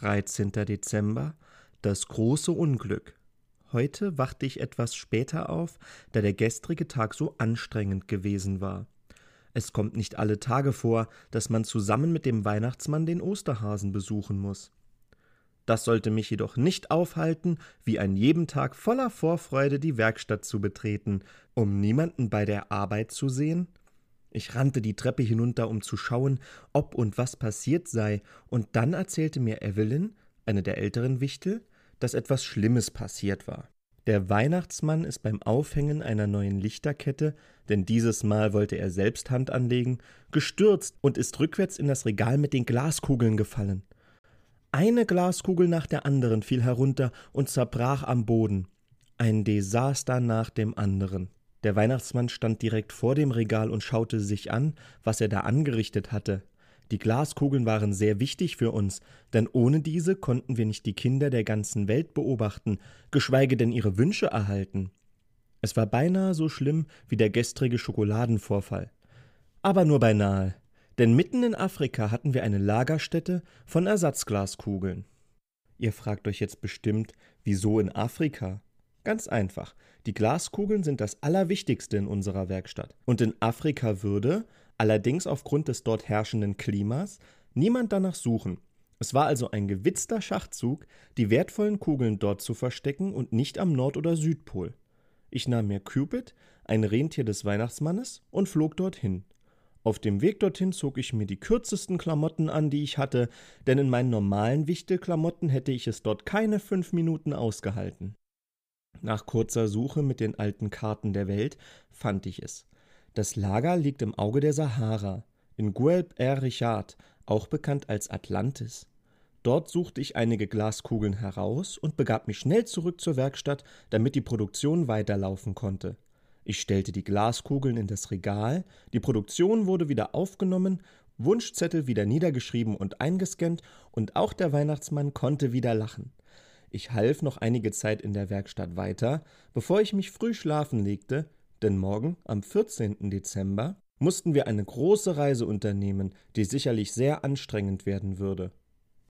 13. Dezember Das große Unglück. Heute wachte ich etwas später auf, da der gestrige Tag so anstrengend gewesen war. Es kommt nicht alle Tage vor, dass man zusammen mit dem Weihnachtsmann den Osterhasen besuchen muss. Das sollte mich jedoch nicht aufhalten, wie an jedem Tag voller Vorfreude die Werkstatt zu betreten, um niemanden bei der Arbeit zu sehen, ich rannte die Treppe hinunter, um zu schauen, ob und was passiert sei, und dann erzählte mir Evelyn, eine der älteren Wichtel, dass etwas Schlimmes passiert war. Der Weihnachtsmann ist beim Aufhängen einer neuen Lichterkette, denn dieses Mal wollte er selbst Hand anlegen, gestürzt und ist rückwärts in das Regal mit den Glaskugeln gefallen. Eine Glaskugel nach der anderen fiel herunter und zerbrach am Boden. Ein Desaster nach dem anderen. Der Weihnachtsmann stand direkt vor dem Regal und schaute sich an, was er da angerichtet hatte. Die Glaskugeln waren sehr wichtig für uns, denn ohne diese konnten wir nicht die Kinder der ganzen Welt beobachten, geschweige denn ihre Wünsche erhalten. Es war beinahe so schlimm wie der gestrige Schokoladenvorfall. Aber nur beinahe, denn mitten in Afrika hatten wir eine Lagerstätte von Ersatzglaskugeln. Ihr fragt euch jetzt bestimmt, wieso in Afrika? Ganz einfach. Die Glaskugeln sind das Allerwichtigste in unserer Werkstatt. Und in Afrika würde, allerdings aufgrund des dort herrschenden Klimas, niemand danach suchen. Es war also ein gewitzter Schachzug, die wertvollen Kugeln dort zu verstecken und nicht am Nord- oder Südpol. Ich nahm mir Cupid, ein Rentier des Weihnachtsmannes, und flog dorthin. Auf dem Weg dorthin zog ich mir die kürzesten Klamotten an, die ich hatte, denn in meinen normalen Wichtelklamotten hätte ich es dort keine fünf Minuten ausgehalten. Nach kurzer Suche mit den alten Karten der Welt fand ich es. Das Lager liegt im Auge der Sahara, in Guelb er Richard, auch bekannt als Atlantis. Dort suchte ich einige Glaskugeln heraus und begab mich schnell zurück zur Werkstatt, damit die Produktion weiterlaufen konnte. Ich stellte die Glaskugeln in das Regal, die Produktion wurde wieder aufgenommen, Wunschzettel wieder niedergeschrieben und eingescannt, und auch der Weihnachtsmann konnte wieder lachen. Ich half noch einige Zeit in der Werkstatt weiter, bevor ich mich früh schlafen legte, denn morgen, am 14. Dezember, mussten wir eine große Reise unternehmen, die sicherlich sehr anstrengend werden würde.